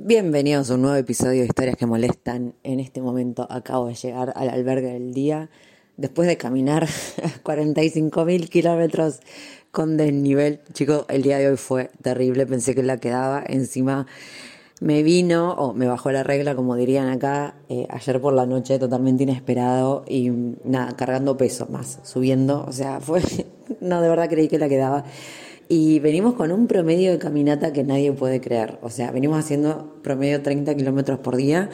Bienvenidos a un nuevo episodio de Historias que Molestan. En este momento acabo de llegar al albergue del día después de caminar 45 mil kilómetros con desnivel. Chicos, el día de hoy fue terrible, pensé que la quedaba. Encima me vino, o me bajó la regla, como dirían acá, eh, ayer por la noche, totalmente inesperado y nada, cargando peso más, subiendo. O sea, fue. No, de verdad creí que la quedaba. Y venimos con un promedio de caminata que nadie puede creer. O sea, venimos haciendo promedio 30 kilómetros por día.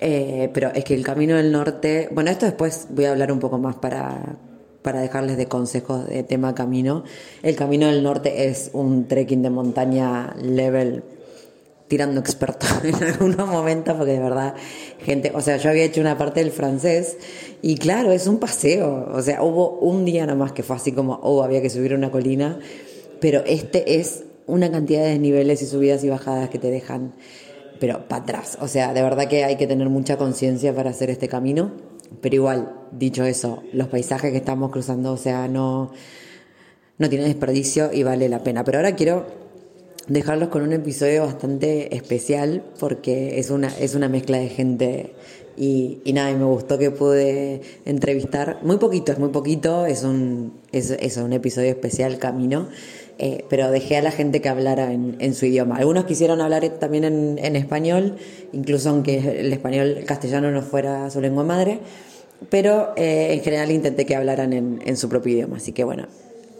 Eh, pero es que el camino del norte, bueno, esto después voy a hablar un poco más para, para dejarles de consejos de tema camino. El camino del norte es un trekking de montaña level tirando experto en algunos momentos porque de verdad gente, o sea, yo había hecho una parte del francés y claro, es un paseo, o sea, hubo un día nomás que fue así como, oh, había que subir una colina, pero este es una cantidad de niveles y subidas y bajadas que te dejan pero para atrás. O sea, de verdad que hay que tener mucha conciencia para hacer este camino. Pero igual, dicho eso, los paisajes que estamos cruzando, o sea, no, no tienen desperdicio y vale la pena. Pero ahora quiero dejarlos con un episodio bastante especial porque es una, es una mezcla de gente y, y nada, y me gustó que pude entrevistar, muy poquito, es muy poquito, es un, es, es un episodio especial camino. Eh, pero dejé a la gente que hablara en, en su idioma. Algunos quisieron hablar también en, en, español, incluso aunque el español el castellano no fuera su lengua madre, pero eh, en general intenté que hablaran en, en, su propio idioma. Así que bueno,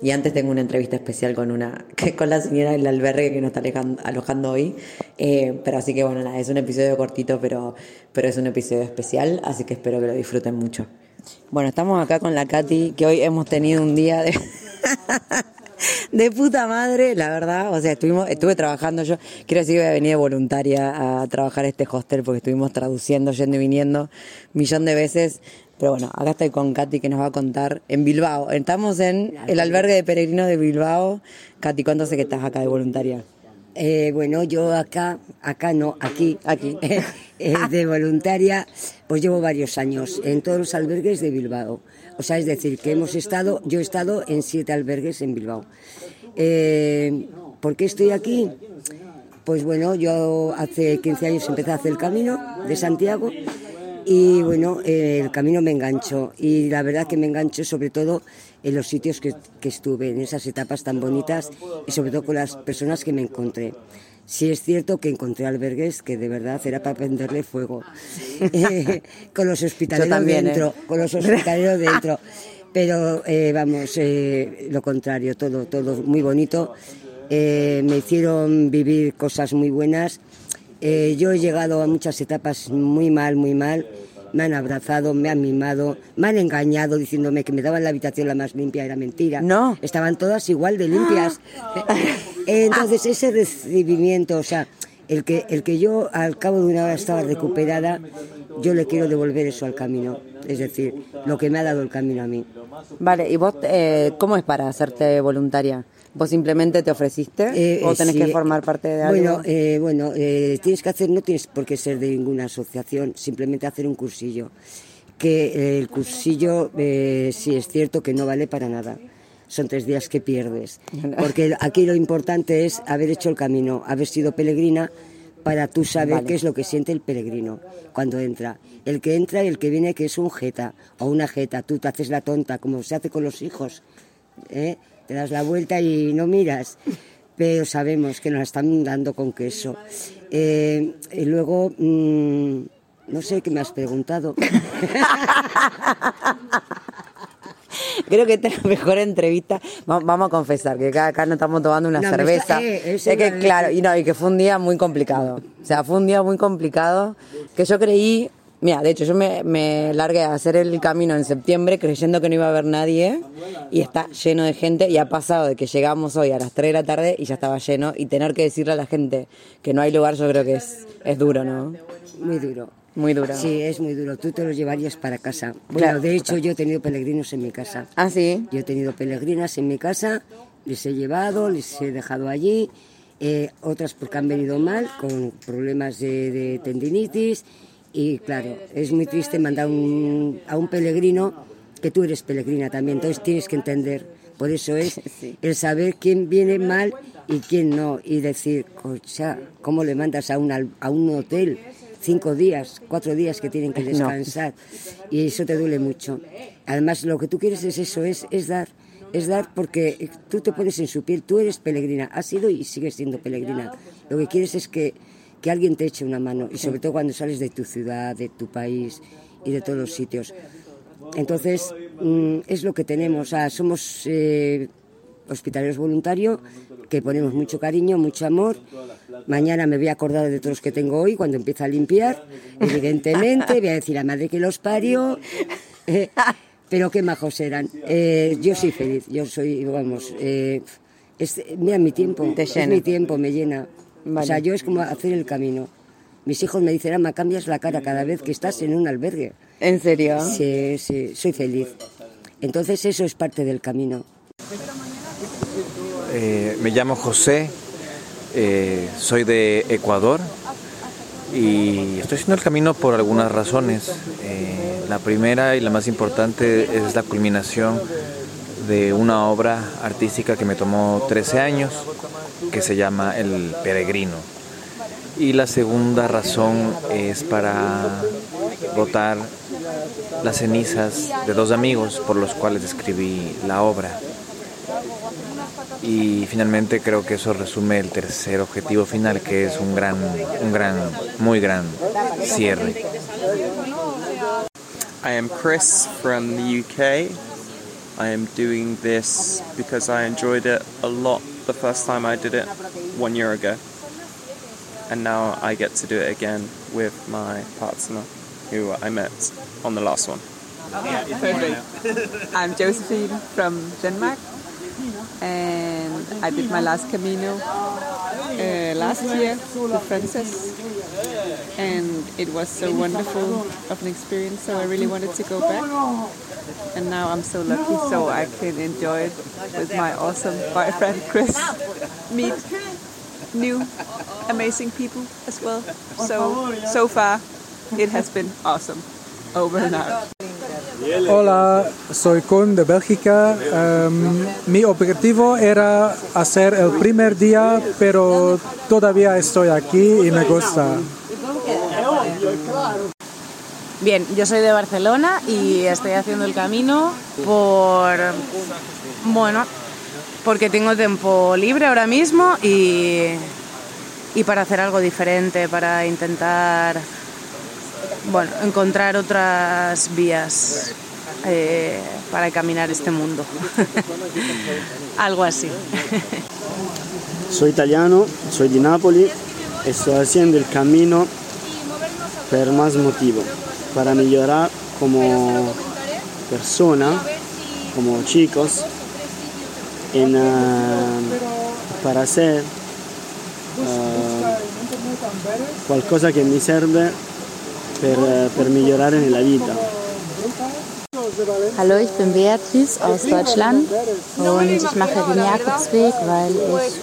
y antes tengo una entrevista especial con una con la señora del albergue que nos está alejando, alojando hoy. Eh, pero así que bueno, nada, es un episodio cortito, pero, pero es un episodio especial, así que espero que lo disfruten mucho. Bueno, estamos acá con la Katy, que hoy hemos tenido un día de... de puta madre, la verdad. O sea, estuvimos, estuve trabajando yo. Quiero decir que voy a venir de voluntaria a trabajar este hostel porque estuvimos traduciendo, yendo y viniendo millón de veces. Pero bueno, acá estoy con Katy que nos va a contar en Bilbao. Estamos en el albergue de peregrinos de Bilbao. Katy, ¿cuánto sé que estás acá de voluntaria? Eh, bueno, yo acá, acá no, aquí, aquí, eh, de voluntaria, pues llevo varios años en todos los albergues de Bilbao. O sea, es decir, que hemos estado, yo he estado en siete albergues en Bilbao. Eh, ¿Por qué estoy aquí? Pues bueno, yo hace 15 años empecé a hacer el camino de Santiago y bueno, el camino me enganchó y la verdad que me enganchó sobre todo en los sitios que, que, estuve, en esas etapas tan bonitas y sobre todo con las personas que me encontré. Sí es cierto que encontré albergues que de verdad era para prenderle fuego, eh, con los hospitaleros también, dentro, ¿eh? con los hospitaleros dentro. Pero eh, vamos, eh, lo contrario, todo, todo muy bonito. Eh, me hicieron vivir cosas muy buenas. Yo he llegado a muchas etapas muy mal, muy mal me han abrazado, me han mimado, me han engañado diciéndome que me daban la habitación la más limpia, era mentira. No. Estaban todas igual de limpias. Entonces ese recibimiento, o sea, el que, el que yo al cabo de una hora estaba recuperada, yo le quiero devolver eso al camino. Es decir, lo que me ha dado el camino a mí. Vale, ¿y vos eh, cómo es para hacerte voluntaria? ¿Vos simplemente te ofreciste eh, o tenés sí, que formar parte de algo? Bueno, eh, bueno eh, tienes que hacer, no tienes por qué ser de ninguna asociación, simplemente hacer un cursillo. Que el cursillo sí es cierto que no vale para nada. Son tres días que pierdes. Porque aquí lo importante es haber hecho el camino, haber sido peregrina para tú saber Vale. qué es lo que siente el peregrino cuando entra. El que entra y el que viene que es un jeta o una jeta, tú te haces la tonta, como se hace con los hijos. ¿eh? Te das la vuelta y no miras. pero sabemos que nos están dando con queso. Eh, y luego, mm, no sé qué me has preguntado. Creo que esta es la mejor entrevista. Va- Vamos a confesar que acá, nos estamos tomando una No, cerveza. está- eh, es que, claro, y, no, y que fue un día muy complicado. O sea, fue un día muy complicado que yo creí. Mira, de hecho, yo me, me largué a hacer el camino en septiembre creyendo que no iba a haber nadie y está lleno de gente. Y ha pasado de que llegamos hoy a las 3 de la tarde y ya estaba lleno. Y tener que decirle a la gente que no hay lugar, yo creo que es, es duro, ¿no? Muy duro. Muy duro. Sí, es muy duro. Tú te los llevarías para casa. Bueno, Claro. de hecho, yo he tenido peregrinos en mi casa. Ah, sí. Yo he tenido peregrinas en mi casa, les he llevado, les he dejado allí, eh, otras porque han venido mal, con problemas de, de tendinitis. Y claro, es muy triste mandar un- a un peregrino que tú eres peregrina también, entonces tienes que entender. Por eso es Sí. el saber quién viene mal y quién no. Y decir, cocha, ¿cómo le mandas a un, a un hotel? Cinco días, cuatro días que tienen que No. descansar. Y eso te duele mucho. Además, lo que tú quieres es eso, es, es dar. Es dar porque tú te pones en su piel, tú eres peregrina, has sido y sigues siendo peregrina. Lo que quieres es que, que alguien te eche una mano y sobre todo cuando sales de tu ciudad, de tu país y de todos los sitios. Entonces, mm, es lo que tenemos. O sea, somos eh, hospitalarios voluntarios que ponemos mucho cariño, mucho amor. Mañana me voy a acordar de todos los que tengo hoy cuando empiece a limpiar. Evidentemente, voy a decir a madre que los parió. Eh, pero qué majos eran. Eh, yo soy feliz, yo soy, vamos, eh, es, mira mi tiempo, es mi tiempo, me llena. O Vale. sea, yo es como hacer el camino. Mis hijos me dicen, ama, cambias la cara cada vez que estás en un albergue. ¿En serio? Sí, sí, soy feliz. Entonces eso es parte del camino. Eh, me llamo José, eh, soy de Ecuador y estoy haciendo el camino por algunas razones. Eh, la primera y la más importante es la culminación de una obra artística que me tomó 13 años, que se llama El Peregrino. Y la segunda razón es para botar las cenizas de dos amigos por los cuales escribí la obra. Y finalmente creo que eso resume el tercer objetivo final, que es un gran, un gran, muy gran cierre. I am Chris from the UK. I am doing this because I enjoyed it a lot the first time I did it one year ago. And now I get to do it again with my partner who I met on the last one. Perfect. I'm Josephine from Denmark, and I did my last Camino uh, last year with Frances, and it was so wonderful of an experience. So I really wanted to go back, and now I'm so lucky, so I can enjoy it with my awesome boyfriend Chris. Meet new, amazing people as well. So so far, it has been awesome. Over and out. Hola, soy Kun de Bélgica. Em, mi objetivo era hacer el primer día, pero todavía estoy aquí y me gusta. Bien, yo soy de Barcelona y estoy haciendo el camino por, bueno, porque tengo tiempo libre ahora mismo y, y para hacer algo diferente, para intentar, bueno, encontrar otras vías eh, para caminar este mundo. algo así. Soy italiano, soy di Napoli e sto haciendo il cammino per más motivo, para mejorar como persona, como chicos, en, ah, para hacer ah, qualcosa che mi serve per, per migliorare nella vita. Hallo, ich bin Beatrice aus Deutschland und ich mache den Jakobsweg, weil ich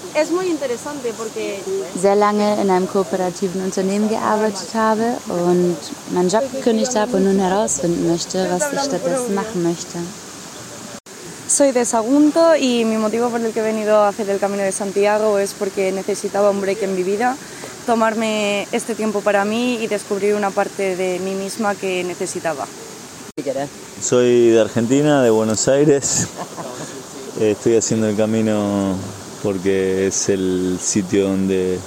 sehr lange in einem kooperativen Unternehmen gearbeitet habe und meinen Job gekündigt habe und nun herausfinden möchte, was ich stattdessen machen möchte. soy de Sagunto y mi motivo por el que he venido a hacer el Camino de Santiago es porque necesitaba un break en mi vida, tomarme este tiempo para mí y descubrir una parte de mí misma que necesitaba. Soy de Argentina, de Buenos Aires. Estoy haciendo el camino porque es el sitio donde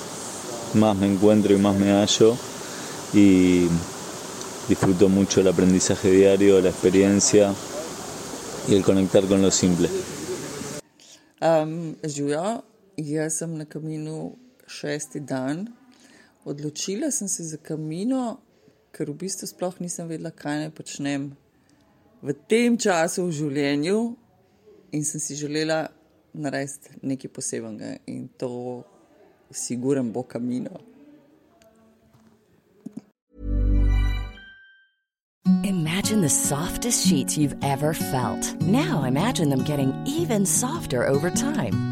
más me encuentro y más me hallo y disfruto mucho el aprendizaje diario, la experiencia y el conectar con lo simple. Um, živijo, jaz sem na kaminu šesti dan. Odločila sem se za kamino, ker v bistvu sploh nisem vedela, kaj naj počnem v tem času v življenju in sem si želela narediti nekaj posebenega in to, siguren bo kamino. Imagine the softest sheets you've ever felt. Now imagine them getting even softer over time.